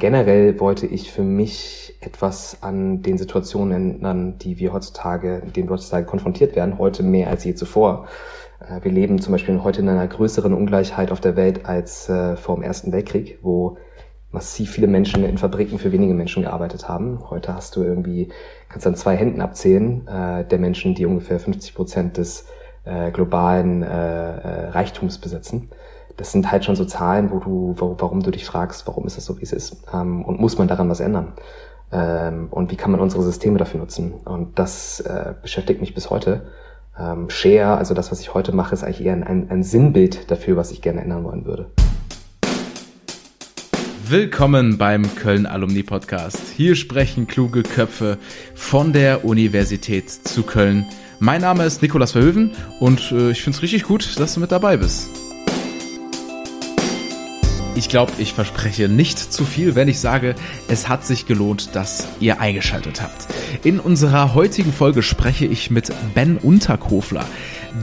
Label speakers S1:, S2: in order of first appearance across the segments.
S1: Generell wollte ich für mich etwas an den Situationen ändern, die wir heutzutage, denen wir heutzutage konfrontiert werden, heute mehr als je zuvor. Äh, wir leben zum Beispiel heute in einer größeren Ungleichheit auf der Welt als äh, vor dem Ersten Weltkrieg, wo massiv viele Menschen in Fabriken für wenige Menschen gearbeitet haben. Heute hast du irgendwie, kannst an zwei Händen abzählen, äh, der Menschen, die ungefähr 50 Prozent des globalen Reichtums besitzen. Das sind halt schon so Zahlen, wo du, wo, warum du dich fragst, warum ist das so, wie es ist? Ähm, und muss man daran was ändern? Ähm, und wie kann man unsere Systeme dafür nutzen? Und das äh, beschäftigt mich bis heute. Ähm, Share, also das, was ich heute mache, ist eigentlich eher ein, ein Sinnbild dafür, was ich gerne ändern wollen würde.
S2: Willkommen beim Köln Alumni Podcast. Hier sprechen kluge Köpfe von der Universität zu Köln. Mein Name ist Nikolas Verhöven und äh, ich finde es richtig gut, dass du mit dabei bist. Ich glaube, ich verspreche nicht zu viel, wenn ich sage, es hat sich gelohnt, dass ihr eingeschaltet habt. In unserer heutigen Folge spreche ich mit Ben Unterkofler.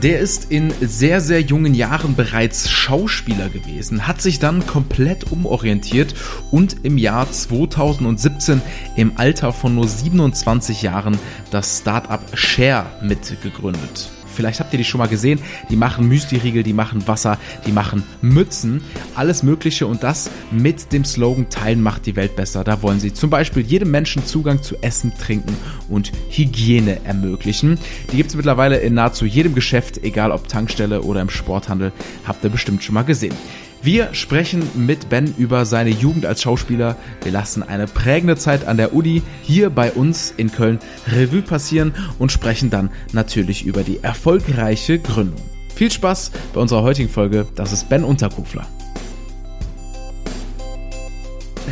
S2: Der ist in sehr, sehr jungen Jahren bereits Schauspieler gewesen, hat sich dann komplett umorientiert und im Jahr 2017 im Alter von nur 27 Jahren das Startup Share mitgegründet. Vielleicht habt ihr die schon mal gesehen. Die machen Müsli-Riegel, die machen Wasser, die machen Mützen, alles Mögliche und das mit dem Slogan Teilen macht die Welt besser. Da wollen sie zum Beispiel jedem Menschen Zugang zu Essen, Trinken und Hygiene ermöglichen. Die gibt es mittlerweile in nahezu jedem Geschäft, egal ob Tankstelle oder im Sporthandel. Habt ihr bestimmt schon mal gesehen. Wir sprechen mit Ben über seine Jugend als Schauspieler. Wir lassen eine prägende Zeit an der Uni hier bei uns in Köln Revue passieren und sprechen dann natürlich über die erfolgreiche Gründung. Viel Spaß bei unserer heutigen Folge. Das ist Ben Unterkufler.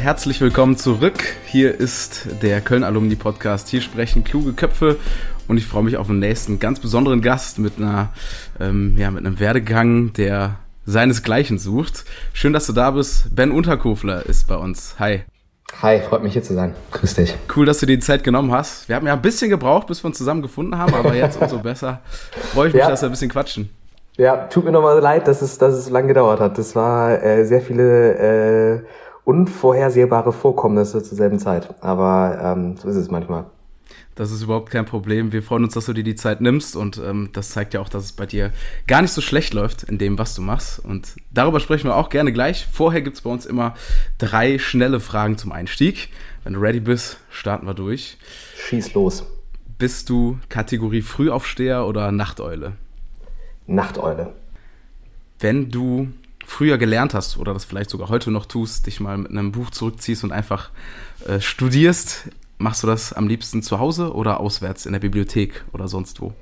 S2: Herzlich willkommen zurück. Hier ist der Köln Alumni Podcast. Hier sprechen kluge Köpfe und ich freue mich auf den nächsten ganz besonderen Gast mit einer, ähm, ja, mit einem Werdegang, der seinesgleichen sucht. Schön, dass du da bist. Ben Unterkofler ist bei uns. Hi.
S1: Hi, freut mich hier zu sein. Grüß dich.
S2: Cool, dass du dir die Zeit genommen hast. Wir haben ja ein bisschen gebraucht, bis wir uns zusammen gefunden haben, aber jetzt umso besser. Freue ich mich, ja. dass wir ein bisschen quatschen.
S1: Ja, tut mir nochmal leid, dass es, dass es so lange gedauert hat. Das war äh, sehr viele äh, unvorhersehbare Vorkommnisse zur selben Zeit. Aber ähm, so ist es manchmal.
S2: Das ist überhaupt kein Problem. Wir freuen uns, dass du dir die Zeit nimmst und ähm, das zeigt ja auch, dass es bei dir gar nicht so schlecht läuft in dem, was du machst. Und darüber sprechen wir auch gerne gleich. Vorher gibt's bei uns immer drei schnelle Fragen zum Einstieg. Wenn du ready bist, starten wir durch.
S1: Schieß los.
S2: Bist du Kategorie Frühaufsteher oder Nachteule?
S1: Nachteule.
S2: Wenn du früher gelernt hast oder das vielleicht sogar heute noch tust, dich mal mit einem Buch zurückziehst und einfach äh, studierst, Machst du das am liebsten zu Hause oder auswärts in der Bibliothek oder sonst wo?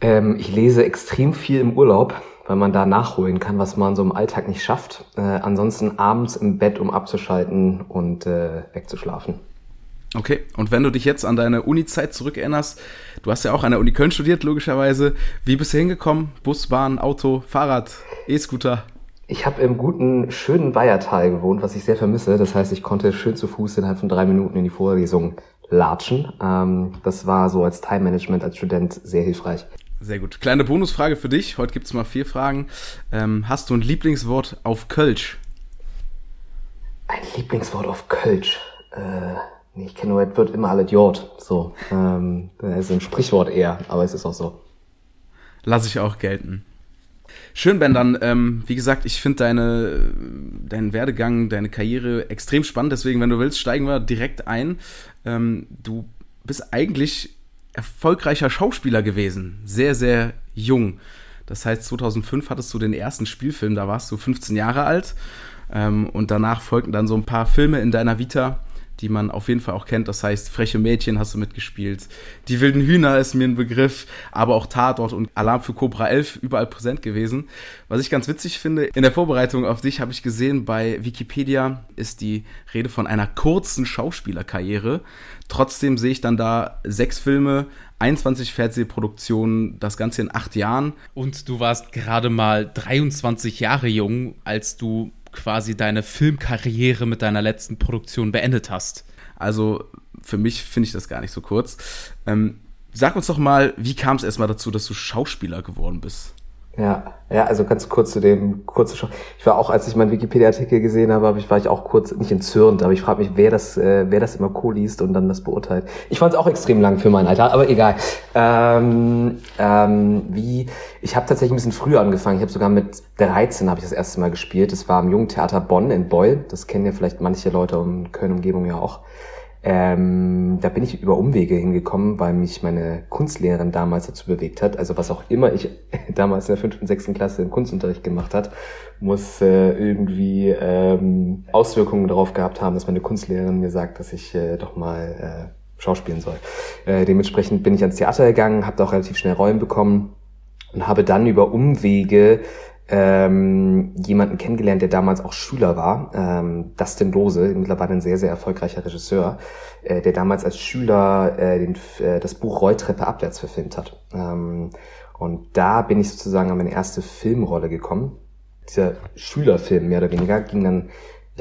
S1: Ähm, ich lese extrem viel im Urlaub, weil man da nachholen kann, was man so im Alltag nicht schafft. Äh, ansonsten abends im Bett, um abzuschalten und äh, wegzuschlafen.
S2: Okay, und wenn du dich jetzt an deine Uni-Zeit zurückerinnerst, du hast ja auch an der Uni Köln studiert, logischerweise. Wie bist du hingekommen? Bus, Bahn, Auto, Fahrrad, E-Scooter?
S1: Ich habe im guten, schönen Weihertal gewohnt, was ich sehr vermisse. Das heißt, ich konnte schön zu Fuß innerhalb von drei Minuten in die Vorlesung latschen. Ähm, das war so als Time Management als Student sehr hilfreich.
S2: Sehr gut. Kleine Bonusfrage für dich. Heute gibt's mal vier Fragen. Ähm, hast du ein Lieblingswort auf Kölsch?
S1: Ein Lieblingswort auf Kölsch? Äh, nee, ich kenne nur, es wird immer alle Jod. So, ähm, das ist ein Sprichwort eher, aber es ist auch so.
S2: Lass ich auch gelten. Schön, Ben, dann, ähm, wie gesagt, ich finde deine, deinen Werdegang, deine Karriere extrem spannend. Deswegen, wenn du willst, steigen wir direkt ein. Ähm, du bist eigentlich erfolgreicher Schauspieler gewesen. Sehr, sehr jung. Das heißt, 2005 hattest du den ersten Spielfilm, da warst du 15 Jahre alt. Ähm, und danach folgten dann so ein paar Filme in deiner Vita die man auf jeden Fall auch kennt. Das heißt, Freche Mädchen hast du mitgespielt. Die wilden Hühner ist mir ein Begriff, aber auch Tatort und Alarm für Cobra 11 überall präsent gewesen. Was ich ganz witzig finde, in der Vorbereitung auf dich habe ich gesehen, bei Wikipedia ist die Rede von einer kurzen Schauspielerkarriere. Trotzdem sehe ich dann da sechs Filme, 21 Fernsehproduktionen, das Ganze in acht Jahren. Und du warst gerade mal 23 Jahre jung, als du quasi deine Filmkarriere mit deiner letzten Produktion beendet hast. Also für mich finde ich das gar nicht so kurz. Ähm, sag uns doch mal, wie kam es erstmal dazu, dass du Schauspieler geworden bist?
S1: Ja, ja, also ganz kurz zu dem kurze Schock. Ich war auch, als ich meinen Wikipedia-Artikel gesehen habe, habe ich, war ich auch kurz nicht entzürnt, aber ich frage mich, wer das, äh, wer das immer co liest und dann das beurteilt. Ich fand es auch extrem lang für mein Alter, aber egal. Ähm, ähm, wie, ich habe tatsächlich ein bisschen früher angefangen. Ich habe sogar mit 13 habe ich das erste Mal gespielt. Das war im Jugendtheater Bonn in Beul. Das kennen ja vielleicht manche Leute um Köln-Umgebung ja auch. Ähm, da bin ich über Umwege hingekommen, weil mich meine Kunstlehrerin damals dazu bewegt hat. Also was auch immer ich damals in der fünften, sechsten Klasse im Kunstunterricht gemacht hat, muss äh, irgendwie ähm, Auswirkungen darauf gehabt haben, dass meine Kunstlehrerin mir sagt, dass ich äh, doch mal äh, schauspielen soll. Äh, dementsprechend bin ich ans Theater gegangen, habe da auch relativ schnell Rollen bekommen und habe dann über Umwege ähm, jemanden kennengelernt, der damals auch Schüler war, ähm, Dustin Dose, mittlerweile ein sehr, sehr erfolgreicher Regisseur, äh, der damals als Schüler äh, den, äh, das Buch Rolltreppe abwärts verfilmt hat. Ähm, und da bin ich sozusagen an meine erste Filmrolle gekommen. Dieser Schülerfilm, mehr oder weniger, ging dann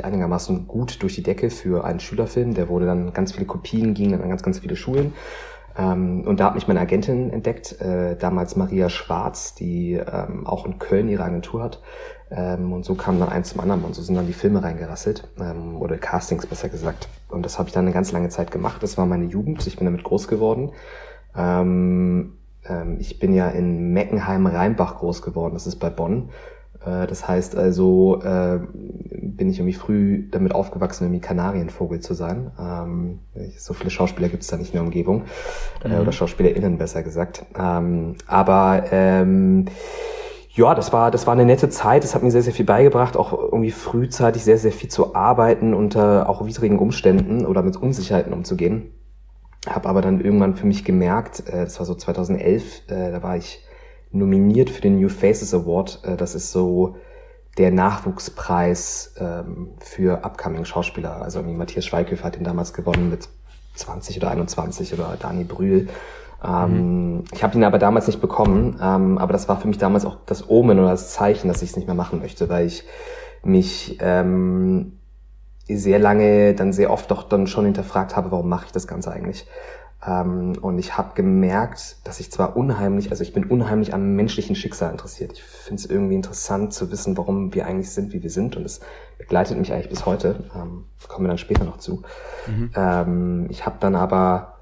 S1: einigermaßen gut durch die Decke für einen Schülerfilm. Der wurde dann, ganz viele Kopien gingen dann an ganz, ganz viele Schulen. Ähm, und da hat mich meine Agentin entdeckt, äh, damals Maria Schwarz, die ähm, auch in Köln ihre Agentur hat. Ähm, und so kam dann eins zum anderen und so sind dann die Filme reingerasselt, oder Castings besser gesagt. Und das habe ich dann eine ganz lange Zeit gemacht. Das war meine Jugend, ich bin damit groß geworden. Ich bin ja in Meckenheim-Rheinbach groß geworden, das ist bei Bonn. Äh, das heißt also, äh, bin ich irgendwie früh damit aufgewachsen, irgendwie Kanarienvogel zu sein. Ähm, so viele Schauspieler gibt es da nicht in der Umgebung. Äh, mhm. Oder SchauspielerInnen besser gesagt. Ähm, aber ähm, ja, das war, das war eine nette Zeit. Das hat mir sehr, sehr viel beigebracht, auch irgendwie frühzeitig sehr, sehr viel zu arbeiten, unter auch widrigen Umständen oder mit Unsicherheiten umzugehen. Habe aber dann irgendwann für mich gemerkt, äh, das war so 2011, äh, da war ich nominiert für den New Faces Award. Äh, das ist so der Nachwuchspreis ähm, für upcoming Schauspieler. Also irgendwie Matthias Schweighöfer hat den damals gewonnen mit 20 oder 21 oder Dani Brühl. Ähm, mhm. Ich habe ihn aber damals nicht bekommen, ähm, aber das war für mich damals auch das Omen oder das Zeichen, dass ich es nicht mehr machen möchte, weil ich mich ähm, sehr lange, dann sehr oft doch dann schon hinterfragt habe, warum mache ich das Ganze eigentlich? Ähm, und ich habe gemerkt, dass ich zwar unheimlich, also ich bin unheimlich am menschlichen Schicksal interessiert. Ich finde es irgendwie interessant zu wissen, warum wir eigentlich sind, wie wir sind. Und es begleitet mich eigentlich bis heute. Ähm, kommen wir dann später noch zu. Mhm. Ähm, ich habe dann aber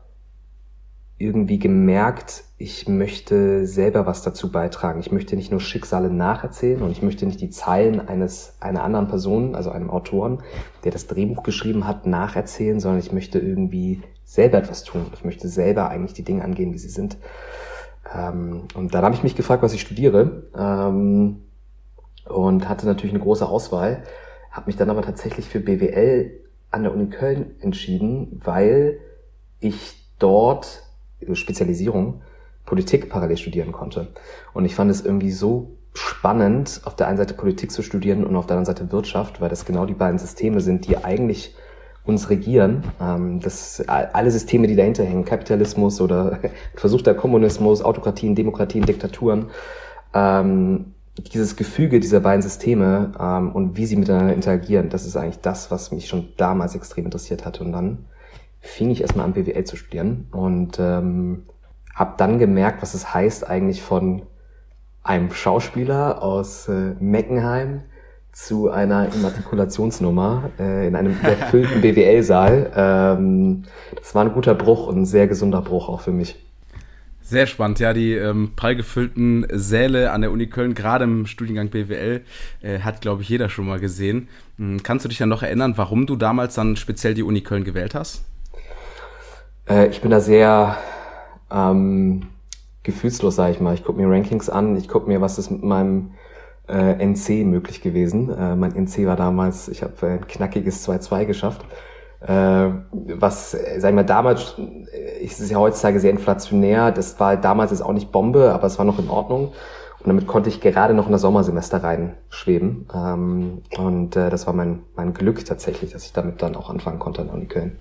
S1: irgendwie gemerkt, ich möchte selber was dazu beitragen. Ich möchte nicht nur Schicksale nacherzählen und ich möchte nicht die Zeilen eines einer anderen Person, also einem Autoren, der das Drehbuch geschrieben hat, nacherzählen, sondern ich möchte irgendwie selber etwas tun. Ich möchte selber eigentlich die Dinge angehen, wie sie sind. Ähm, und dann habe ich mich gefragt, was ich studiere ähm, und hatte natürlich eine große Auswahl, habe mich dann aber tatsächlich für BWL an der Uni Köln entschieden, weil ich dort Spezialisierung Politik parallel studieren konnte. Und ich fand es irgendwie so spannend, auf der einen Seite Politik zu studieren und auf der anderen Seite Wirtschaft, weil das genau die beiden Systeme sind, die eigentlich uns regieren. Ähm, das, alle Systeme, die dahinter hängen, Kapitalismus oder versuchter Kommunismus, Autokratien, Demokratien, Diktaturen, ähm, dieses Gefüge dieser beiden Systeme ähm, und wie sie miteinander interagieren, das ist eigentlich das, was mich schon damals extrem interessiert hatte. Und dann fing ich erstmal an, BWL zu studieren und ähm, habe dann gemerkt, was es heißt eigentlich von einem Schauspieler aus äh, Meckenheim zu einer Immatrikulationsnummer äh, in einem erfüllten BWL-Saal. Ähm, das war ein guter Bruch und ein sehr gesunder Bruch auch für mich.
S2: Sehr spannend, ja, die ähm, prall gefüllten Säle an der Uni Köln, gerade im Studiengang BWL, äh, hat, glaube ich, jeder schon mal gesehen. Hm, kannst du dich dann noch erinnern, warum du damals dann speziell die Uni Köln gewählt hast?
S1: Äh, ich bin da sehr ähm, gefühlslos, sage ich mal. Ich gucke mir Rankings an, ich gucke mir, was ist mit meinem äh, NC möglich gewesen. Äh, mein NC war damals, ich habe ein knackiges 2-2 geschafft. Äh, was, äh, sag ich mal, damals, äh, ist es ja heutzutage sehr inflationär. Das war damals ist auch nicht Bombe, aber es war noch in Ordnung. Und damit konnte ich gerade noch in das Sommersemester reinschweben. Ähm, und äh, das war mein, mein Glück tatsächlich, dass ich damit dann auch anfangen konnte Uni Köln.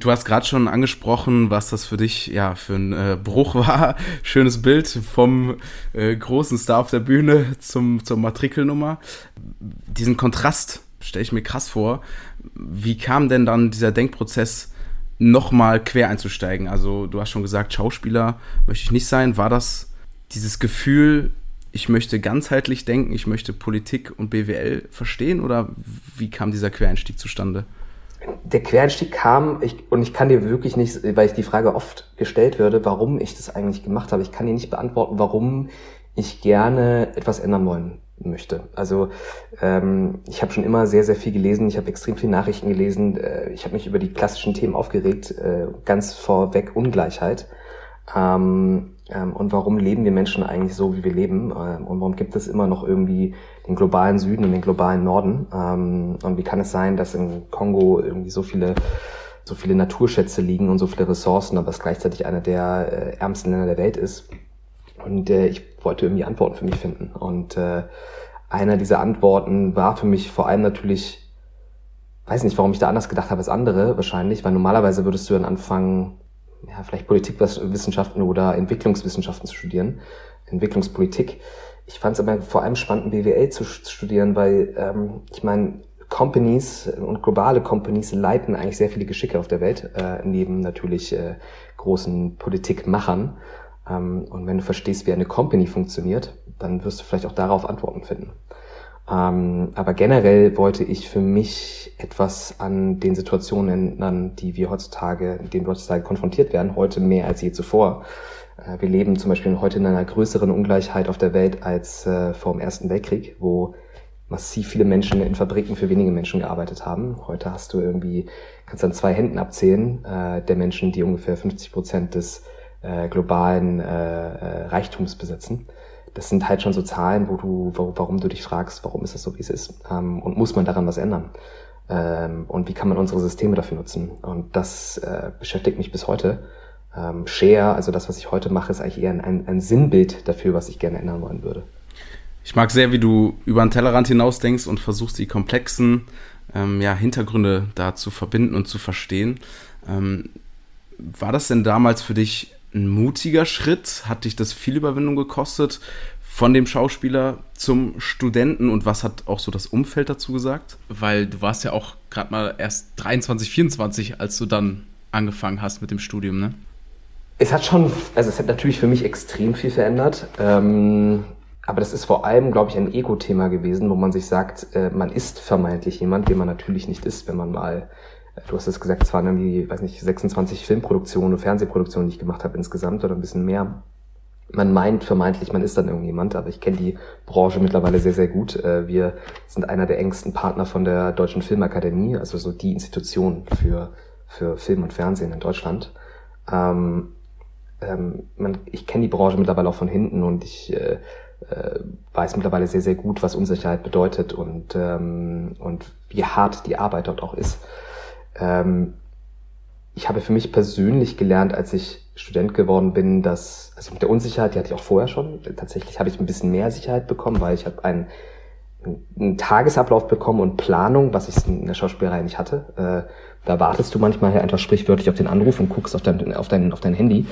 S2: Du hast gerade schon angesprochen, was das für dich ja für ein äh, Bruch war. Schönes Bild vom äh, großen Star auf der Bühne zum, zur Matrikelnummer. Diesen Kontrast stelle ich mir krass vor. Wie kam denn dann dieser Denkprozess, nochmal quer einzusteigen? Also du hast schon gesagt, Schauspieler möchte ich nicht sein. War das dieses Gefühl, ich möchte ganzheitlich denken, ich möchte Politik und BWL verstehen oder wie kam dieser Quereinstieg zustande?
S1: Der Quereinstieg kam, ich, und ich kann dir wirklich nicht, weil ich die Frage oft gestellt würde, warum ich das eigentlich gemacht habe. Ich kann dir nicht beantworten, warum ich gerne etwas ändern wollen möchte. Also ähm, ich habe schon immer sehr, sehr viel gelesen, ich habe extrem viel Nachrichten gelesen, äh, ich habe mich über die klassischen Themen aufgeregt, äh, ganz vorweg Ungleichheit. Ähm, und warum leben wir Menschen eigentlich so, wie wir leben? Ähm, und warum gibt es immer noch irgendwie den globalen Süden und den globalen Norden? Ähm, und wie kann es sein, dass in Kongo irgendwie so viele so viele Naturschätze liegen und so viele Ressourcen, aber es gleichzeitig einer der äh, ärmsten Länder der Welt ist? Und äh, ich wollte irgendwie Antworten für mich finden. Und äh, einer dieser Antworten war für mich vor allem natürlich, weiß nicht, warum ich da anders gedacht habe als andere wahrscheinlich, weil normalerweise würdest du dann anfangen, ja, vielleicht Politikwissenschaften oder Entwicklungswissenschaften zu studieren, Entwicklungspolitik. Ich fand es aber vor allem spannend, BWL zu studieren, weil ähm, ich meine, Companies und globale Companies leiten eigentlich sehr viele Geschicke auf der Welt, äh, neben natürlich äh, großen Politikmachern. Ähm, und wenn du verstehst, wie eine Company funktioniert, dann wirst du vielleicht auch darauf Antworten finden. Ähm, aber generell wollte ich für mich etwas an den Situationen ändern, die wir heutzutage, denen wir heutzutage konfrontiert werden, heute mehr als je zuvor. Äh, wir leben zum Beispiel heute in einer größeren Ungleichheit auf der Welt als äh, vor dem Ersten Weltkrieg, wo massiv viele Menschen in Fabriken für wenige Menschen gearbeitet haben. Heute hast du irgendwie, kannst an zwei Händen abzählen, äh, der Menschen, die ungefähr 50 Prozent des äh, globalen äh, äh, Reichtums besitzen das sind halt schon so Zahlen, wo du, wo, warum du dich fragst, warum ist das so, wie es ist? Ähm, und muss man daran was ändern? Ähm, und wie kann man unsere Systeme dafür nutzen? Und das äh, beschäftigt mich bis heute. Ähm, Share, also das, was ich heute mache, ist eigentlich eher ein, ein Sinnbild dafür, was ich gerne ändern wollen würde.
S2: Ich mag sehr, wie du über den Tellerrand hinaus denkst und versuchst, die komplexen ähm, ja, Hintergründe da zu verbinden und zu verstehen. Ähm, war das denn damals für dich ein mutiger Schritt? Hat dich das viel Überwindung gekostet? Von dem Schauspieler zum Studenten und was hat auch so das Umfeld dazu gesagt? Weil du warst ja auch gerade mal erst 23, 24, als du dann angefangen hast mit dem Studium, ne?
S1: Es hat schon, also es hat natürlich für mich extrem viel verändert. Ähm, aber das ist vor allem, glaube ich, ein Ego-Thema gewesen, wo man sich sagt, äh, man ist vermeintlich jemand, den man natürlich nicht ist, wenn man mal du hast es gesagt, es waren irgendwie, weiß nicht, 26 Filmproduktionen und Fernsehproduktionen, die ich gemacht habe insgesamt oder ein bisschen mehr. Man meint vermeintlich, man ist dann irgendjemand, aber ich kenne die Branche mittlerweile sehr, sehr gut. Äh, wir sind einer der engsten Partner von der Deutschen Filmakademie, also so die Institution für, für Film und Fernsehen in Deutschland. Ähm, ähm, man, ich kenne die Branche mittlerweile auch von hinten und ich äh, äh, weiß mittlerweile sehr, sehr gut, was Unsicherheit bedeutet und, ähm, und wie hart die Arbeit dort auch ist. Ähm, ich habe für mich persönlich gelernt, als ich Student geworden bin, dass, also mit der Unsicherheit, die hatte ich auch vorher schon. Tatsächlich habe ich ein bisschen mehr Sicherheit bekommen, weil ich habe einen, einen Tagesablauf bekommen und Planung, was ich in der Schauspielerei nicht hatte. Äh, da wartest du manchmal einfach sprichwörtlich auf den Anruf und guckst auf dein, auf dein, auf dein Handy.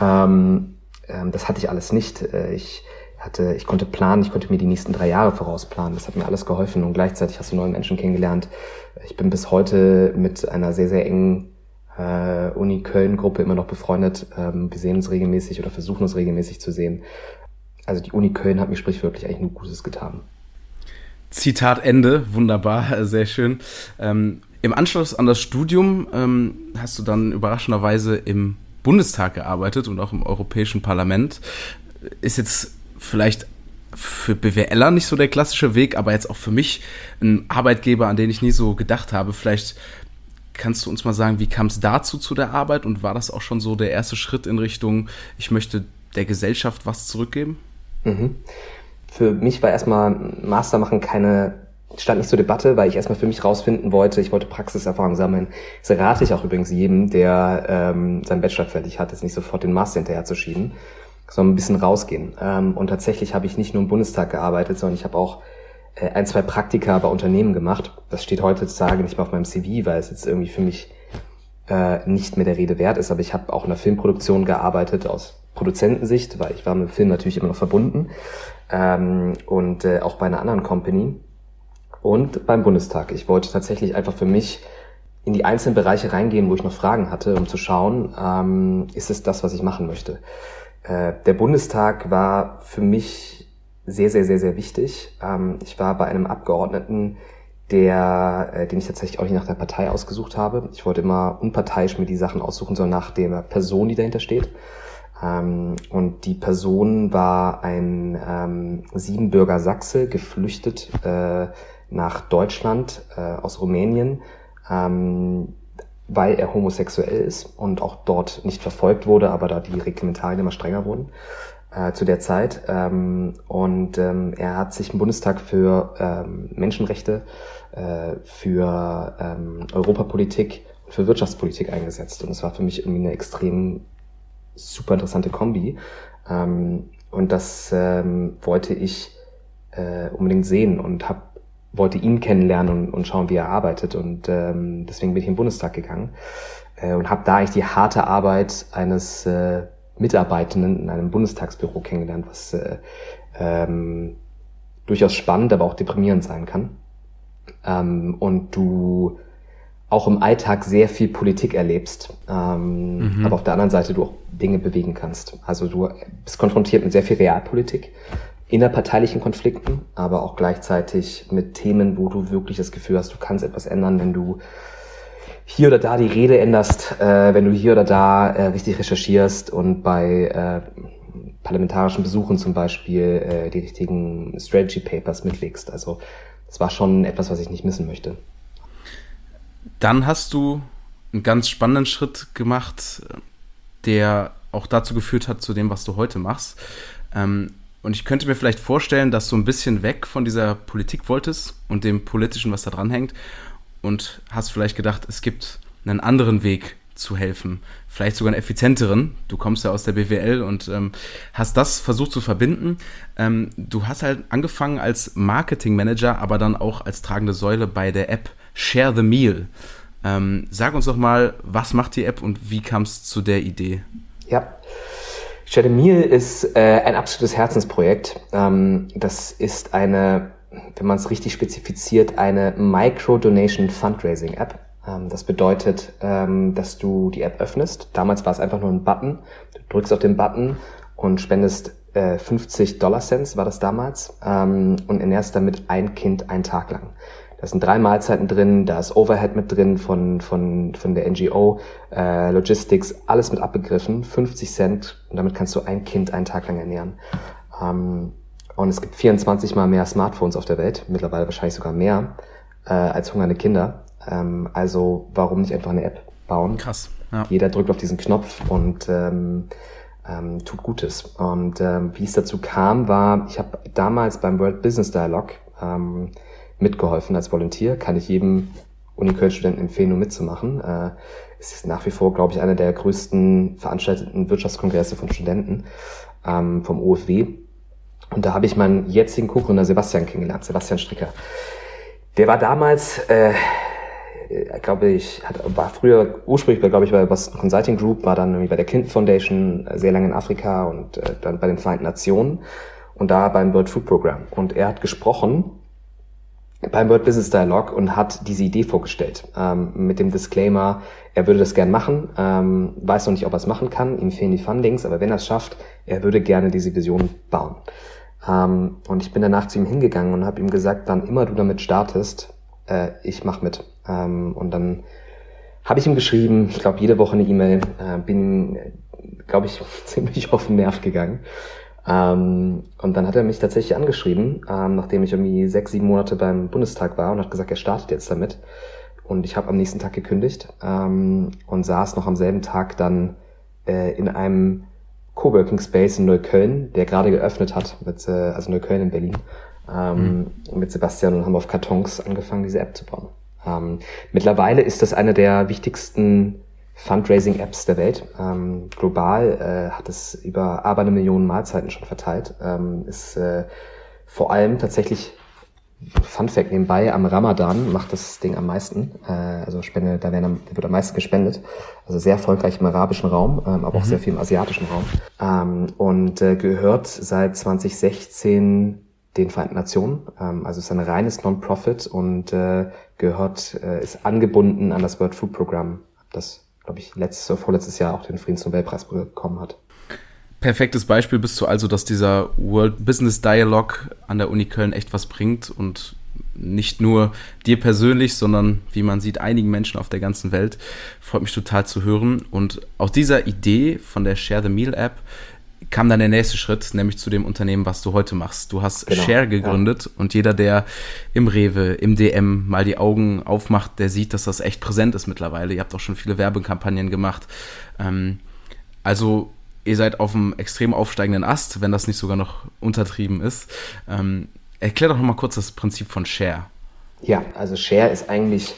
S1: Ähm, ähm, das hatte ich alles nicht. Äh, ich hatte, ich konnte planen, ich konnte mir die nächsten drei Jahre vorausplanen. Das hat mir alles geholfen und gleichzeitig hast du neue Menschen kennengelernt. Ich bin bis heute mit einer sehr, sehr engen äh, Uni Köln-Gruppe immer noch befreundet. Ähm, wir sehen uns regelmäßig oder versuchen uns regelmäßig zu sehen. Also die Uni Köln hat mir sprichwörtlich eigentlich nur Gutes getan.
S2: Zitat Ende, wunderbar, sehr schön. Ähm, Im Anschluss an das Studium ähm, hast du dann überraschenderweise im Bundestag gearbeitet und auch im Europäischen Parlament. Ist jetzt vielleicht für BWLer nicht so der klassische Weg, aber jetzt auch für mich ein Arbeitgeber, an den ich nie so gedacht habe. Vielleicht kannst du uns mal sagen, wie kam es dazu zu der Arbeit und war das auch schon so der erste Schritt in Richtung, ich möchte der Gesellschaft was zurückgeben?
S1: Mhm. Für mich war erstmal Master machen keine, stand nicht zur Debatte, weil ich erstmal für mich rausfinden wollte, ich wollte Praxiserfahrung sammeln. Das rate ich auch übrigens jedem, der ähm, seinen Bachelor fertig hat, jetzt nicht sofort den Master hinterher zu schieben so ein bisschen rausgehen. Ähm, und tatsächlich habe ich nicht nur im Bundestag gearbeitet, sondern ich habe auch äh, ein, zwei Praktika bei Unternehmen gemacht. Das steht heutzutage nicht mehr auf meinem CV, weil es jetzt irgendwie für mich äh, nicht mehr der Rede wert ist. Aber ich habe auch in der Filmproduktion gearbeitet aus Produzentensicht, weil ich war mit dem Film natürlich immer noch verbunden. Ähm, und äh, auch bei einer anderen Company. Und beim Bundestag. Ich wollte tatsächlich einfach für mich in die einzelnen Bereiche reingehen, wo ich noch Fragen hatte, um zu schauen, ähm, ist es das, was ich machen möchte. Äh, der Bundestag war für mich sehr, sehr, sehr, sehr wichtig. Ähm, ich war bei einem Abgeordneten, der, äh, den ich tatsächlich auch nicht nach der Partei ausgesucht habe. Ich wollte immer unparteiisch mir die Sachen aussuchen, sondern nach der Person, die dahinter steht. Ähm, und die Person war ein ähm, Siebenbürger Sachse, geflüchtet äh, nach Deutschland äh, aus Rumänien, ähm, weil er homosexuell ist und auch dort nicht verfolgt wurde, aber da die Reglementarien immer strenger wurden äh, zu der Zeit. Ähm, und ähm, er hat sich im Bundestag für ähm, Menschenrechte, äh, für ähm, Europapolitik und für Wirtschaftspolitik eingesetzt. Und es war für mich irgendwie eine extrem super interessante Kombi. Ähm, und das ähm, wollte ich äh, unbedingt sehen und hab, wollte ihn kennenlernen und, und schauen, wie er arbeitet. Und ähm, deswegen bin ich im Bundestag gegangen äh, und habe da eigentlich die harte Arbeit eines äh, Mitarbeitenden in einem Bundestagsbüro kennengelernt, was äh, ähm, durchaus spannend, aber auch deprimierend sein kann. Ähm, und du auch im Alltag sehr viel Politik erlebst, ähm, mhm. aber auf der anderen Seite du auch Dinge bewegen kannst. Also du bist konfrontiert mit sehr viel Realpolitik, innerparteilichen Konflikten, aber auch gleichzeitig mit Themen, wo du wirklich das Gefühl hast, du kannst etwas ändern, wenn du hier oder da die Rede änderst, äh, wenn du hier oder da äh, richtig recherchierst und bei äh, parlamentarischen Besuchen zum Beispiel äh, die richtigen Strategy Papers mitlegst. Also das war schon etwas, was ich nicht missen möchte.
S2: Dann hast du einen ganz spannenden Schritt gemacht, der auch dazu geführt hat, zu dem, was du heute machst. Ähm, und ich könnte mir vielleicht vorstellen, dass du ein bisschen weg von dieser Politik wolltest und dem Politischen, was da dran hängt, und hast vielleicht gedacht, es gibt einen anderen Weg zu helfen, vielleicht sogar einen effizienteren. Du kommst ja aus der BWL und ähm, hast das versucht zu verbinden. Ähm, du hast halt angefangen als Marketingmanager, aber dann auch als tragende Säule bei der App Share the Meal. Ähm, sag uns doch mal, was macht die App und wie kam es zu der Idee?
S1: Ja, Meal ist äh, ein absolutes Herzensprojekt. Ähm, das ist eine wenn man es richtig spezifiziert, eine Micro-Donation Fundraising App. Ähm, das bedeutet, ähm, dass du die App öffnest. Damals war es einfach nur ein Button. Du drückst auf den Button und spendest äh, 50 Dollar Cents, war das damals, ähm, und ernährst damit ein Kind einen Tag lang. Da sind drei Mahlzeiten drin, da ist Overhead mit drin von, von, von der NGO, äh, Logistics, alles mit abbegriffen, 50 Cent und damit kannst du ein Kind einen Tag lang ernähren. Ähm, und es gibt 24 mal mehr Smartphones auf der Welt, mittlerweile wahrscheinlich sogar mehr, äh, als hungernde Kinder. Ähm, also warum nicht einfach eine App bauen?
S2: Krass.
S1: Ja. Jeder drückt auf diesen Knopf und ähm, ähm, tut Gutes. Und ähm, wie es dazu kam, war, ich habe damals beim World Business Dialogue ähm, mitgeholfen als Volunteer. Kann ich jedem Uni-Köln-Studenten empfehlen, nur mitzumachen. Äh, es ist nach wie vor, glaube ich, einer der größten veranstalteten Wirtschaftskongresse von Studenten ähm, vom OFW. Und da habe ich meinen jetzigen Co-Gründer Sebastian kennengelernt, Sebastian Stricker. Der war damals, äh, glaube ich, hat, war früher ursprünglich, glaube ich, bei Boston Consulting Group, war dann irgendwie bei der Clinton Foundation äh, sehr lange in Afrika und äh, dann bei den Vereinten Nationen und da beim World Food Program. Und er hat gesprochen beim World Business Dialogue und hat diese Idee vorgestellt ähm, mit dem Disclaimer, er würde das gern machen, ähm, weiß noch nicht, ob er es machen kann, ihm fehlen die Fundings, aber wenn er es schafft, er würde gerne diese Vision bauen. Ähm, und ich bin danach zu ihm hingegangen und habe ihm gesagt, wann immer du damit startest, äh, ich mach mit. Ähm, und dann habe ich ihm geschrieben, ich glaube jede Woche eine E-Mail, äh, bin, glaube ich, ziemlich auf den Nerv gegangen. Ähm, und dann hat er mich tatsächlich angeschrieben, ähm, nachdem ich irgendwie sechs, sieben Monate beim Bundestag war und hat gesagt, er startet jetzt damit. Und ich habe am nächsten Tag gekündigt ähm, und saß noch am selben Tag dann äh, in einem Coworking Space in Neukölln, der gerade geöffnet hat, mit, äh, also Neukölln in Berlin, ähm, mhm. mit Sebastian und haben auf Kartons angefangen, diese App zu bauen. Ähm, mittlerweile ist das eine der wichtigsten Fundraising-Apps der Welt. Ähm, global äh, hat es über aber eine Million Mahlzeiten schon verteilt. Ähm, ist äh, vor allem tatsächlich Fun Fact nebenbei, am Ramadan macht das Ding am meisten. Äh, also Spende, da werden am, wird am meisten gespendet. Also sehr erfolgreich im arabischen Raum, ähm, aber mhm. auch sehr viel im asiatischen Raum. Ähm, und äh, gehört seit 2016 den Vereinten Nationen. Ähm, also ist ein reines Non-Profit und äh, gehört, äh, ist angebunden an das World Food Program, das, glaube ich, letztes oder vorletztes Jahr auch den Friedensnobelpreis bekommen hat.
S2: Perfektes Beispiel bist du also, dass dieser World Business Dialog an der Uni Köln echt was bringt und nicht nur dir persönlich, sondern wie man sieht, einigen Menschen auf der ganzen Welt. Freut mich total zu hören. Und aus dieser Idee von der Share the Meal App kam dann der nächste Schritt, nämlich zu dem Unternehmen, was du heute machst. Du hast genau, Share gegründet ja. und jeder, der im Rewe, im DM mal die Augen aufmacht, der sieht, dass das echt präsent ist mittlerweile. Ihr habt auch schon viele Werbekampagnen gemacht. Ähm, also ihr seid auf einem extrem aufsteigenden Ast, wenn das nicht sogar noch untertrieben ist. Ähm, Erklär doch nochmal kurz das Prinzip von Share.
S1: Ja, also Share ist eigentlich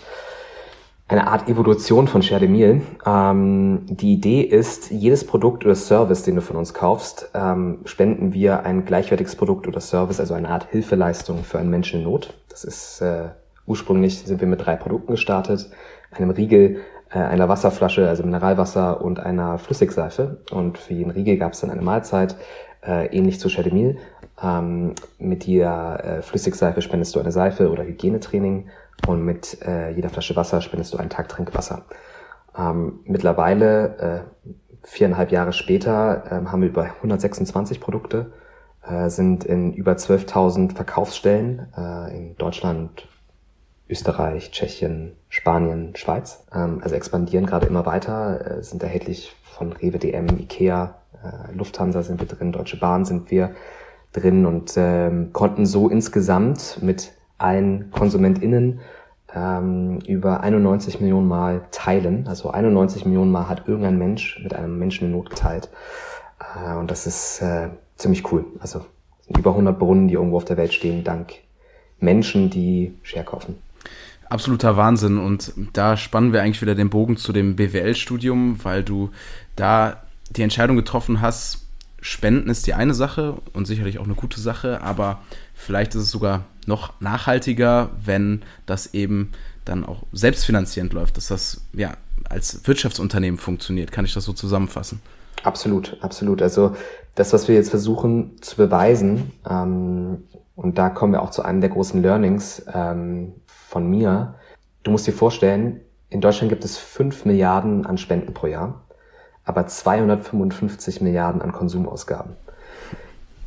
S1: eine Art Evolution von Share de Meal. Ähm, die Idee ist, jedes Produkt oder Service, den du von uns kaufst, ähm, spenden wir ein gleichwertiges Produkt oder Service, also eine Art Hilfeleistung für einen Menschen in Not. Das ist äh, ursprünglich sind wir mit drei Produkten gestartet, einem Riegel, äh, einer Wasserflasche, also Mineralwasser und einer Flüssigseife. Und für jeden Riegel gab es dann eine Mahlzeit, äh, ähnlich zu Share de Meal. Ähm, mit jeder äh, Flüssigseife spendest du eine Seife oder Hygienetraining und mit äh, jeder Flasche Wasser spendest du einen Tag Trinkwasser. Ähm, mittlerweile, äh, viereinhalb Jahre später, äh, haben wir über 126 Produkte, äh, sind in über 12.000 Verkaufsstellen äh, in Deutschland, Österreich, Tschechien, Spanien, Schweiz. Ähm, also expandieren gerade immer weiter, äh, sind erhältlich von Rewe DM, Ikea, äh, Lufthansa sind wir drin, Deutsche Bahn sind wir drin und ähm, konnten so insgesamt mit allen KonsumentInnen ähm, über 91 Millionen Mal teilen. Also 91 Millionen Mal hat irgendein Mensch mit einem Menschen in Not geteilt. Äh, und das ist äh, ziemlich cool. Also über 100 Brunnen, die irgendwo auf der Welt stehen, dank Menschen, die Share kaufen.
S2: Absoluter Wahnsinn. Und da spannen wir eigentlich wieder den Bogen zu dem BWL-Studium, weil du da die Entscheidung getroffen hast, Spenden ist die eine Sache und sicherlich auch eine gute Sache, aber vielleicht ist es sogar noch nachhaltiger, wenn das eben dann auch selbstfinanzierend läuft, dass das ja als Wirtschaftsunternehmen funktioniert. Kann ich das so zusammenfassen?
S1: Absolut, absolut. Also das, was wir jetzt versuchen zu beweisen, ähm, und da kommen wir auch zu einem der großen Learnings ähm, von mir. Du musst dir vorstellen, in Deutschland gibt es fünf Milliarden an Spenden pro Jahr aber 255 Milliarden an Konsumausgaben.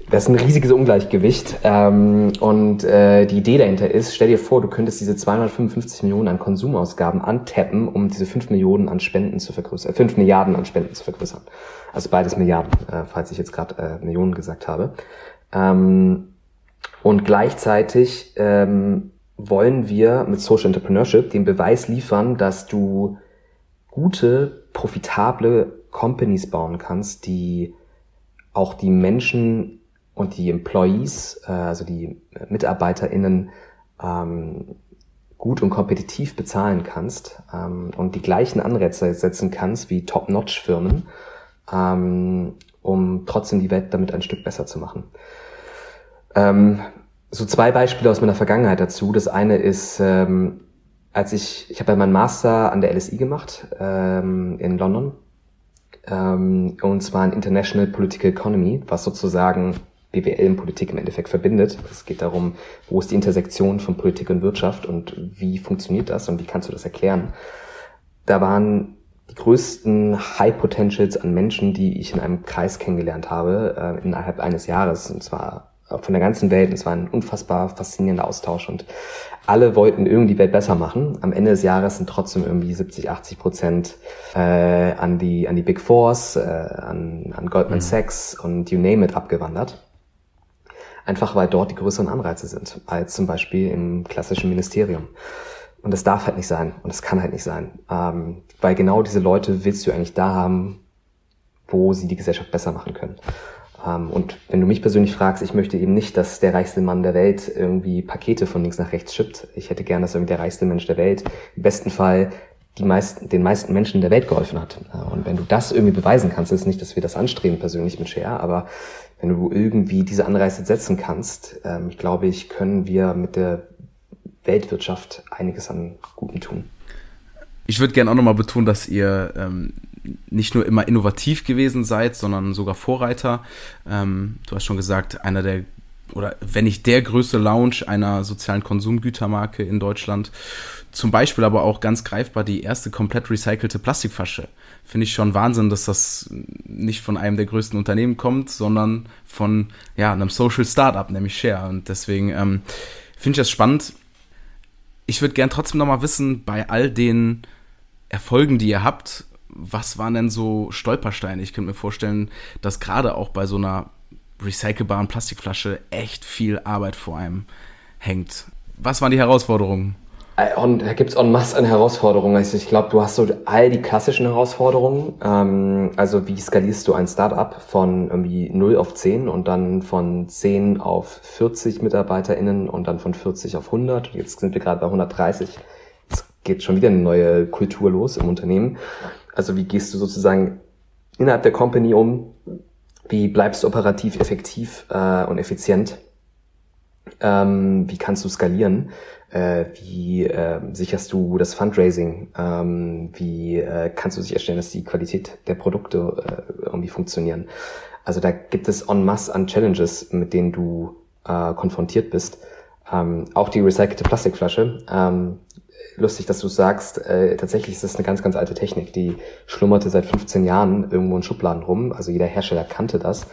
S1: Das ist ein riesiges Ungleichgewicht. Ähm, und äh, die Idee dahinter ist, stell dir vor, du könntest diese 255 Millionen an Konsumausgaben antappen, um diese 5 Millionen an Spenden zu vergrößern, äh, 5 Milliarden an Spenden zu vergrößern. Also beides Milliarden, äh, falls ich jetzt gerade äh, Millionen gesagt habe. Ähm, und gleichzeitig ähm, wollen wir mit Social Entrepreneurship den Beweis liefern, dass du gute, profitable Companies bauen kannst, die auch die Menschen und die Employees, äh, also die MitarbeiterInnen, ähm, gut und kompetitiv bezahlen kannst ähm, und die gleichen Anreize setzen kannst wie Top-Notch-Firmen, ähm, um trotzdem die Welt damit ein Stück besser zu machen. So zwei Beispiele aus meiner Vergangenheit dazu. Das eine ist, als ich, ich habe ja meinen Master an der LSI gemacht in London ähm, und zwar in International Political Economy, was sozusagen BWL und Politik im Endeffekt verbindet. Es geht darum, wo ist die Intersektion von Politik und Wirtschaft und wie funktioniert das und wie kannst du das erklären. Da waren die größten High Potentials an Menschen, die ich in einem Kreis kennengelernt habe, äh, innerhalb eines Jahres. Und zwar von der ganzen Welt. Es war ein unfassbar faszinierender Austausch und alle wollten irgendwie die Welt besser machen. Am Ende des Jahres sind trotzdem irgendwie 70, 80 Prozent äh, an die an die Big Fours, äh, an, an Goldman mhm. Sachs und you name it abgewandert. Einfach weil dort die größeren Anreize sind als zum Beispiel im klassischen Ministerium. Und das darf halt nicht sein und das kann halt nicht sein, ähm, weil genau diese Leute willst du eigentlich da haben, wo sie die Gesellschaft besser machen können. Ähm, und wenn du mich persönlich fragst, ich möchte eben nicht, dass der reichste Mann der Welt irgendwie Pakete von links nach rechts schippt. Ich hätte gern, dass irgendwie der reichste Mensch der Welt im besten Fall die meisten, den meisten Menschen der Welt geholfen hat. Äh, und wenn du das irgendwie beweisen kannst, ist nicht, dass wir das anstreben persönlich mit Share, aber wenn du irgendwie diese Anreize setzen kannst, ähm, glaube ich, können wir mit der Weltwirtschaft einiges an Guten tun.
S2: Ich würde gerne auch nochmal betonen, dass ihr ähm, nicht nur immer innovativ gewesen seid, sondern sogar Vorreiter. Ähm, du hast schon gesagt, einer der oder wenn nicht der größte Lounge einer sozialen Konsumgütermarke in Deutschland. Zum Beispiel aber auch ganz greifbar die erste komplett recycelte Plastikflasche. Finde ich schon Wahnsinn, dass das nicht von einem der größten Unternehmen kommt, sondern von ja, einem Social Startup, nämlich Share. Und deswegen ähm, finde ich das spannend. Ich würde gern trotzdem nochmal wissen, bei all den Erfolgen, die ihr habt, was waren denn so Stolpersteine? Ich könnte mir vorstellen, dass gerade auch bei so einer recycelbaren Plastikflasche echt viel Arbeit vor einem hängt. Was waren die Herausforderungen?
S1: Und da gibt es en masse an Herausforderungen. Also ich glaube, du hast so all die klassischen Herausforderungen. Ähm, also wie skalierst du ein Startup von irgendwie 0 auf 10 und dann von 10 auf 40 MitarbeiterInnen und dann von 40 auf 100. Jetzt sind wir gerade bei 130. Jetzt geht schon wieder eine neue Kultur los im Unternehmen. Also wie gehst du sozusagen innerhalb der Company um? Wie bleibst du operativ effektiv äh, und effizient? Ähm, wie kannst du skalieren? Äh, wie äh, sicherst du das Fundraising? Ähm, wie äh, kannst du sicherstellen, dass die Qualität der Produkte äh, irgendwie funktionieren? Also da gibt es en masse an Challenges, mit denen du äh, konfrontiert bist. Ähm, auch die recycelte Plastikflasche. Ähm, lustig, dass du sagst, äh, tatsächlich ist das eine ganz, ganz alte Technik, die schlummerte seit 15 Jahren irgendwo in Schubladen rum. Also jeder Hersteller kannte das.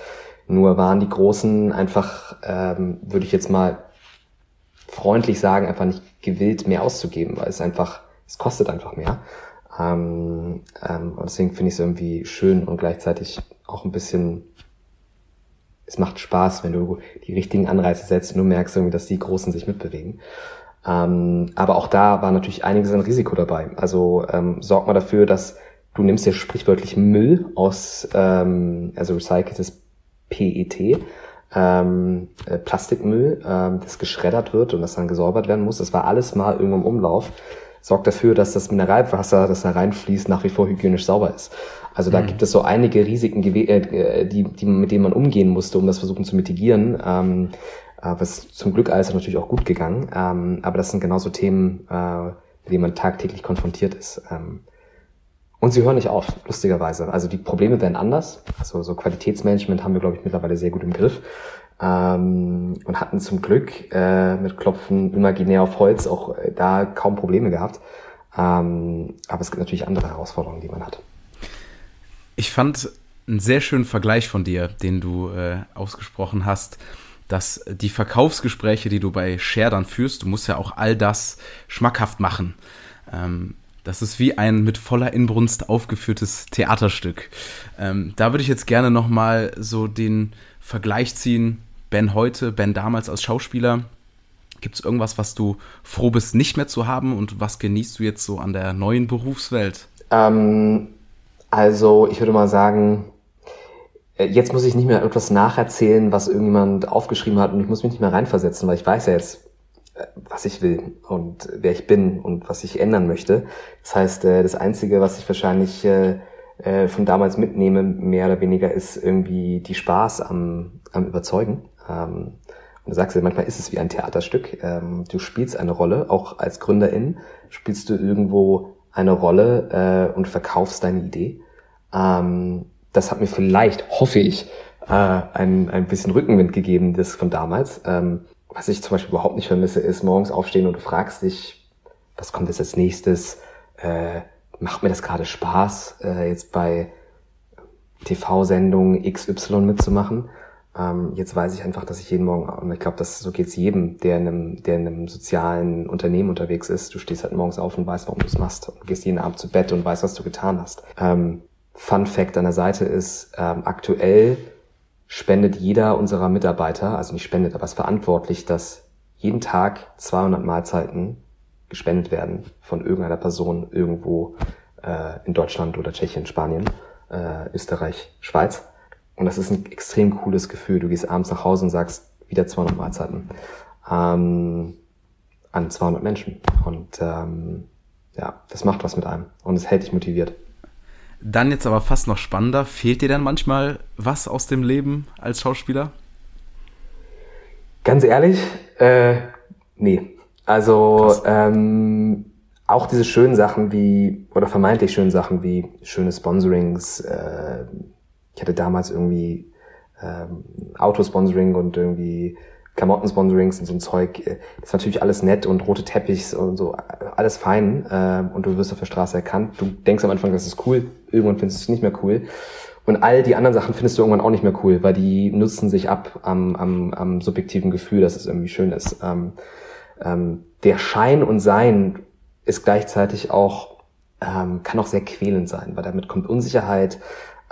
S1: Nur waren die Großen einfach, ähm, würde ich jetzt mal freundlich sagen, einfach nicht gewillt, mehr auszugeben, weil es einfach, es kostet einfach mehr. Ähm, ähm, und deswegen finde ich es irgendwie schön und gleichzeitig auch ein bisschen, es macht Spaß, wenn du die richtigen Anreize setzt und du merkst irgendwie, dass die Großen sich mitbewegen. Ähm, aber auch da war natürlich einiges an Risiko dabei. Also ähm, sorg mal dafür, dass du nimmst dir sprichwörtlich Müll aus, ähm, also recyceltes PET, ähm, äh, Plastikmüll, ähm, das geschreddert wird und das dann gesäubert werden muss. Das war alles mal irgendwo im Umlauf. Sorgt dafür, dass das Mineralwasser, das da reinfließt, nach wie vor hygienisch sauber ist. Also da mhm. gibt es so einige Risiken, äh, die, die, mit denen man umgehen musste, um das versuchen zu mitigieren. Ähm, äh, was zum Glück alles natürlich auch gut gegangen. Ähm, aber das sind genauso Themen, äh, mit denen man tagtäglich konfrontiert ist. Ähm, und sie hören nicht auf, lustigerweise. Also die Probleme werden anders. Also so Qualitätsmanagement haben wir, glaube ich, mittlerweile sehr gut im Griff. Ähm, und hatten zum Glück äh, mit Klopfen imaginär auf Holz auch äh, da kaum Probleme gehabt. Ähm, aber es gibt natürlich andere Herausforderungen, die man hat.
S2: Ich fand einen sehr schönen Vergleich von dir, den du äh, ausgesprochen hast, dass die Verkaufsgespräche, die du bei Share dann führst, du musst ja auch all das schmackhaft machen. Ähm, das ist wie ein mit voller Inbrunst aufgeführtes Theaterstück. Ähm, da würde ich jetzt gerne nochmal so den Vergleich ziehen. Ben heute, Ben damals als Schauspieler. Gibt es irgendwas, was du froh bist, nicht mehr zu haben und was genießt du jetzt so an der neuen Berufswelt?
S1: Ähm, also ich würde mal sagen, jetzt muss ich nicht mehr etwas nacherzählen, was irgendjemand aufgeschrieben hat und ich muss mich nicht mehr reinversetzen, weil ich weiß ja jetzt, was ich will und wer ich bin und was ich ändern möchte. Das heißt, äh, das Einzige, was ich wahrscheinlich äh, äh, von damals mitnehme, mehr oder weniger, ist irgendwie die Spaß am, am Überzeugen. Ähm, und du sagst ja, manchmal ist es wie ein Theaterstück. Ähm, du spielst eine Rolle, auch als Gründerin spielst du irgendwo eine Rolle und verkaufst deine Idee. Ähm, das hat mir vielleicht, hoffe ich, ein, ein bisschen Rückenwind gegeben, das von damals was ich zum Beispiel überhaupt nicht vermisse, ist morgens aufstehen und du fragst dich, was kommt jetzt als nächstes? Äh, macht mir das gerade Spaß, äh, jetzt bei TV-Sendungen XY mitzumachen? Ähm, jetzt weiß ich einfach, dass ich jeden Morgen, und ich glaube, das so geht's jedem, der in, einem, der in einem sozialen Unternehmen unterwegs ist. Du stehst halt morgens auf und weißt, warum du es machst. Und gehst jeden Abend zu Bett und weißt, was du getan hast. Ähm, Fun Fact an der Seite ist, ähm, aktuell spendet jeder unserer Mitarbeiter, also nicht spendet, aber ist verantwortlich, dass jeden Tag 200 Mahlzeiten gespendet werden von irgendeiner Person irgendwo äh, in Deutschland oder Tschechien, Spanien, äh, Österreich, Schweiz. Und das ist ein extrem cooles Gefühl. Du gehst abends nach Hause und sagst wieder 200 Mahlzeiten ähm, an 200 Menschen. Und ähm, ja, das macht was mit einem und es hält dich motiviert.
S2: Dann jetzt aber fast noch spannender, fehlt dir dann manchmal was aus dem Leben als Schauspieler?
S1: Ganz ehrlich, äh, nee. Also ähm, auch diese schönen Sachen wie, oder vermeintlich schönen Sachen wie schöne Sponsorings. Äh, ich hatte damals irgendwie ähm, Autosponsoring und irgendwie Klamottensponsorings und so ein Zeug, äh, das ist natürlich alles nett und rote Teppichs und so, alles fein. Äh, und du wirst auf der Straße erkannt. Du denkst am Anfang, das ist cool, irgendwann findest du es nicht mehr cool. Und all die anderen Sachen findest du irgendwann auch nicht mehr cool, weil die nutzen sich ab am, am, am subjektiven Gefühl, dass es irgendwie schön ist. Ähm, ähm, der Schein und Sein ist gleichzeitig auch, ähm, kann auch sehr quälend sein, weil damit kommt Unsicherheit,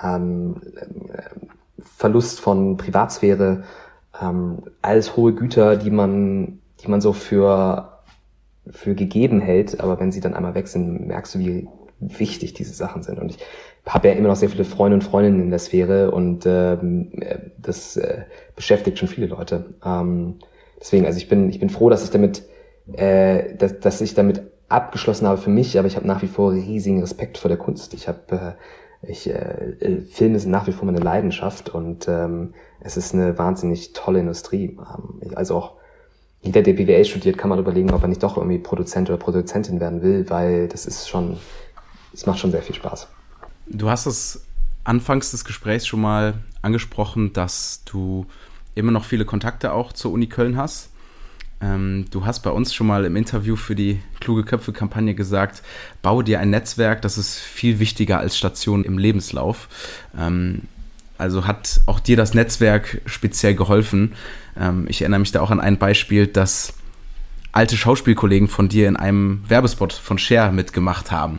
S1: ähm, äh, Verlust von Privatsphäre, ähm, alles hohe Güter, die man, die man so für, für gegeben hält, aber wenn sie dann einmal weg sind, merkst du, wie wichtig diese Sachen sind. Und ich habe ja immer noch sehr viele Freunde und Freundinnen in der Sphäre und ähm, das äh, beschäftigt schon viele Leute. Ähm, deswegen, also ich bin, ich bin froh, dass ich damit, äh, dass, dass ich damit abgeschlossen habe für mich, aber ich habe nach wie vor riesigen Respekt vor der Kunst. Ich habe äh, ich äh, äh Filme sind nach wie vor meine Leidenschaft und ähm, es ist eine wahnsinnig tolle Industrie. Ähm, also auch jeder, der BWL studiert, kann mal überlegen, ob er nicht doch irgendwie Produzent oder Produzentin werden will, weil das ist schon, es macht schon sehr viel Spaß.
S2: Du hast es anfangs des Gesprächs schon mal angesprochen, dass du immer noch viele Kontakte auch zur Uni Köln hast. Ähm, du hast bei uns schon mal im Interview für die Kluge Köpfe-Kampagne gesagt, baue dir ein Netzwerk, das ist viel wichtiger als Station im Lebenslauf. Ähm, also hat auch dir das Netzwerk speziell geholfen. Ähm, ich erinnere mich da auch an ein Beispiel, dass alte Schauspielkollegen von dir in einem Werbespot von Share mitgemacht haben.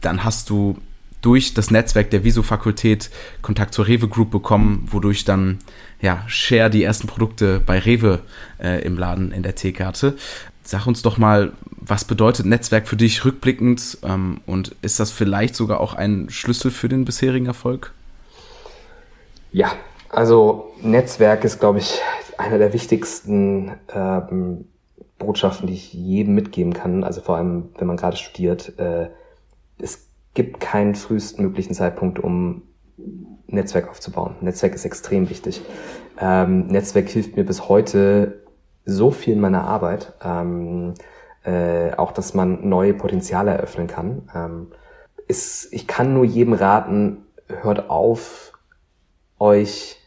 S2: Dann hast du durch das Netzwerk der Viso-Fakultät Kontakt zur Rewe Group bekommen, wodurch dann ja Share die ersten Produkte bei Rewe äh, im Laden in der Theke hatte. Sag uns doch mal, was bedeutet Netzwerk für dich rückblickend ähm, und ist das vielleicht sogar auch ein Schlüssel für den bisherigen Erfolg?
S1: Ja, also Netzwerk ist, glaube ich, einer der wichtigsten ähm, Botschaften, die ich jedem mitgeben kann. Also vor allem, wenn man gerade studiert. Äh, gibt keinen frühestmöglichen Zeitpunkt, um Netzwerk aufzubauen. Netzwerk ist extrem wichtig. Ähm, Netzwerk hilft mir bis heute so viel in meiner Arbeit. Ähm, äh, auch, dass man neue Potenziale eröffnen kann. Ähm, ist, ich kann nur jedem raten, hört auf, euch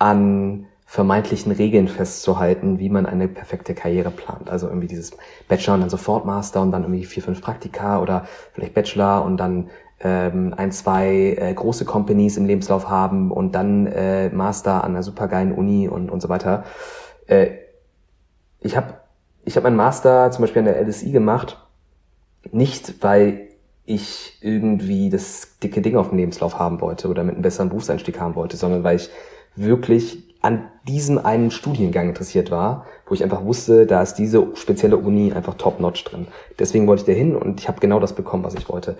S1: an vermeintlichen Regeln festzuhalten, wie man eine perfekte Karriere plant. Also irgendwie dieses Bachelor und dann sofort Master und dann irgendwie vier, fünf Praktika oder vielleicht Bachelor und dann ähm, ein, zwei äh, große Companies im Lebenslauf haben und dann äh, Master an einer supergeilen Uni und, und so weiter. Äh, ich habe ich hab meinen Master zum Beispiel an der LSI gemacht, nicht weil ich irgendwie das dicke Ding auf dem Lebenslauf haben wollte oder mit einem besseren Berufseinstieg haben wollte, sondern weil ich wirklich an diesem einen Studiengang interessiert war, wo ich einfach wusste, da ist diese spezielle Uni einfach top-notch drin. Deswegen wollte ich da hin und ich habe genau das bekommen, was ich wollte.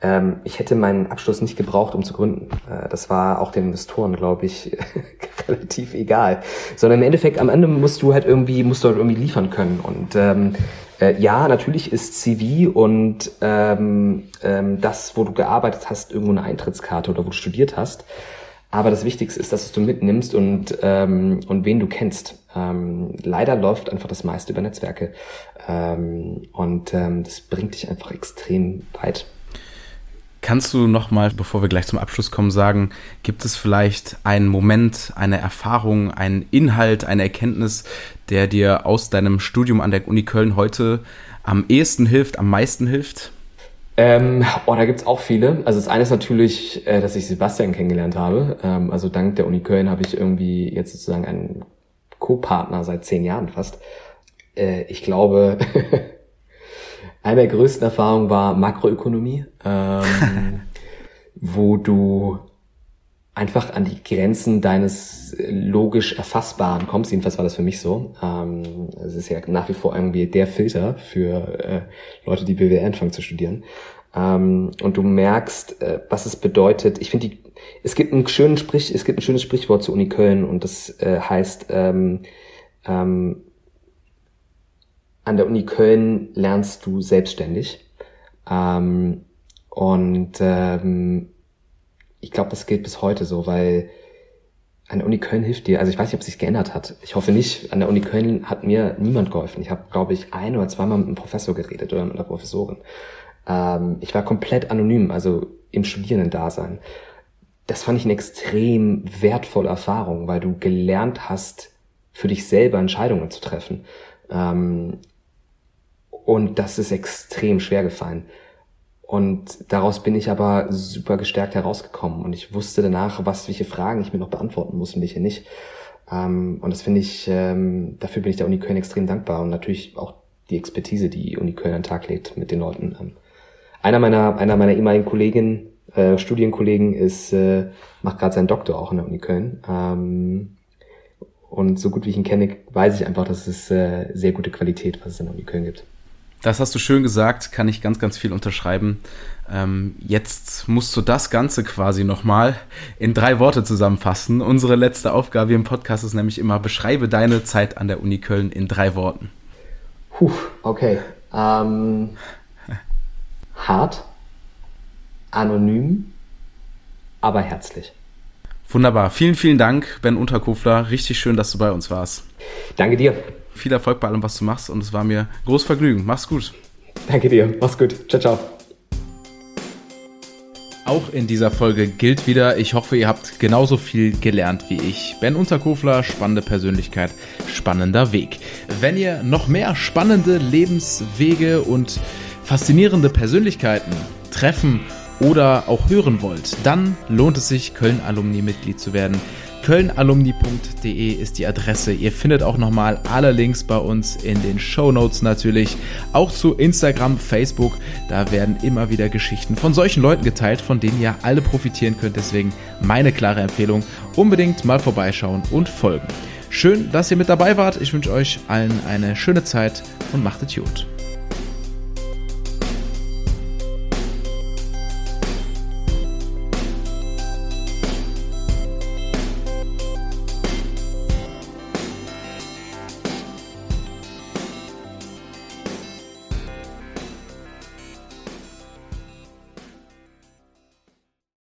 S1: Ähm, ich hätte meinen Abschluss nicht gebraucht, um zu gründen. Äh, das war auch den Investoren, glaube ich, relativ egal. Sondern im Endeffekt, am Ende musst du halt irgendwie, musst du halt irgendwie liefern können. Und ähm, äh, ja, natürlich ist CV und ähm, ähm, das, wo du gearbeitet hast, irgendwo eine Eintrittskarte oder wo du studiert hast. Aber das Wichtigste ist, dass du mitnimmst und, ähm, und wen du kennst. Ähm, leider läuft einfach das meiste über Netzwerke. Ähm, und ähm, das bringt dich einfach extrem weit.
S2: Kannst du nochmal, bevor wir gleich zum Abschluss kommen, sagen, gibt es vielleicht einen Moment, eine Erfahrung, einen Inhalt, eine Erkenntnis, der dir aus deinem Studium an der Uni Köln heute am ehesten hilft, am meisten hilft?
S1: Ähm, oh, da gibt's auch viele. Also das eine ist natürlich, äh, dass ich Sebastian kennengelernt habe. Ähm, also dank der Uni Köln habe ich irgendwie jetzt sozusagen einen Co-Partner seit zehn Jahren fast. Äh, ich glaube, eine der größten Erfahrungen war Makroökonomie, ähm, wo du einfach an die Grenzen deines logisch Erfassbaren kommst. Jedenfalls war das für mich so. Ähm, es ist ja nach wie vor irgendwie der Filter für äh, Leute, die BWL anfangen zu studieren. Ähm, und du merkst, äh, was es bedeutet. Ich finde, es gibt einen schönen Sprich, es gibt ein schönes Sprichwort zur Uni Köln und das äh, heißt, ähm, ähm, an der Uni Köln lernst du selbstständig. Ähm, und ähm, ich glaube, das gilt bis heute so, weil an der Uni Köln hilft dir. Also ich weiß nicht, ob es sich geändert hat. Ich hoffe nicht. An der Uni Köln hat mir niemand geholfen. Ich habe, glaube ich, ein oder zweimal mit einem Professor geredet oder mit einer Professorin. Ähm, ich war komplett anonym, also im Studierendendasein. Das fand ich eine extrem wertvolle Erfahrung, weil du gelernt hast, für dich selber Entscheidungen zu treffen. Ähm, und das ist extrem schwer gefallen. Und daraus bin ich aber super gestärkt herausgekommen. Und ich wusste danach, was, welche Fragen ich mir noch beantworten muss und welche nicht. Ähm, und das finde ich, ähm, dafür bin ich der Uni Köln extrem dankbar und natürlich auch die Expertise, die Uni Köln an den Tag legt mit den Leuten. Ähm, einer meiner, einer meiner ehemaligen Kolleginnen, äh, Studienkollegen ist, äh, macht gerade seinen Doktor auch in der Uni Köln. Ähm, und so gut wie ich ihn kenne, weiß ich einfach, dass es äh, sehr gute Qualität, was es in der Uni Köln gibt.
S2: Das hast du schön gesagt, kann ich ganz, ganz viel unterschreiben. Ähm, jetzt musst du das Ganze quasi nochmal in drei Worte zusammenfassen. Unsere letzte Aufgabe im Podcast ist nämlich immer, beschreibe deine Zeit an der Uni Köln in drei Worten.
S1: Puh, okay. Ähm, hart, anonym, aber herzlich.
S2: Wunderbar. Vielen, vielen Dank, Ben Unterkofler. Richtig schön, dass du bei uns warst.
S1: Danke dir.
S2: Viel Erfolg bei allem, was du machst und es war mir groß Vergnügen. Mach's gut.
S1: Danke dir. Mach's gut. Ciao, ciao.
S2: Auch in dieser Folge gilt wieder, ich hoffe, ihr habt genauso viel gelernt wie ich. Ben Unterkofler, spannende Persönlichkeit, spannender Weg. Wenn ihr noch mehr spannende Lebenswege und faszinierende Persönlichkeiten treffen oder auch hören wollt, dann lohnt es sich, Köln-Alumni-Mitglied zu werden. Kölnalumni.de ist die Adresse. Ihr findet auch nochmal alle Links bei uns in den Show Notes natürlich. Auch zu Instagram, Facebook. Da werden immer wieder Geschichten von solchen Leuten geteilt, von denen ihr alle profitieren könnt. Deswegen meine klare Empfehlung. Unbedingt mal vorbeischauen und folgen. Schön, dass ihr mit dabei wart. Ich wünsche euch allen eine schöne Zeit und macht es gut.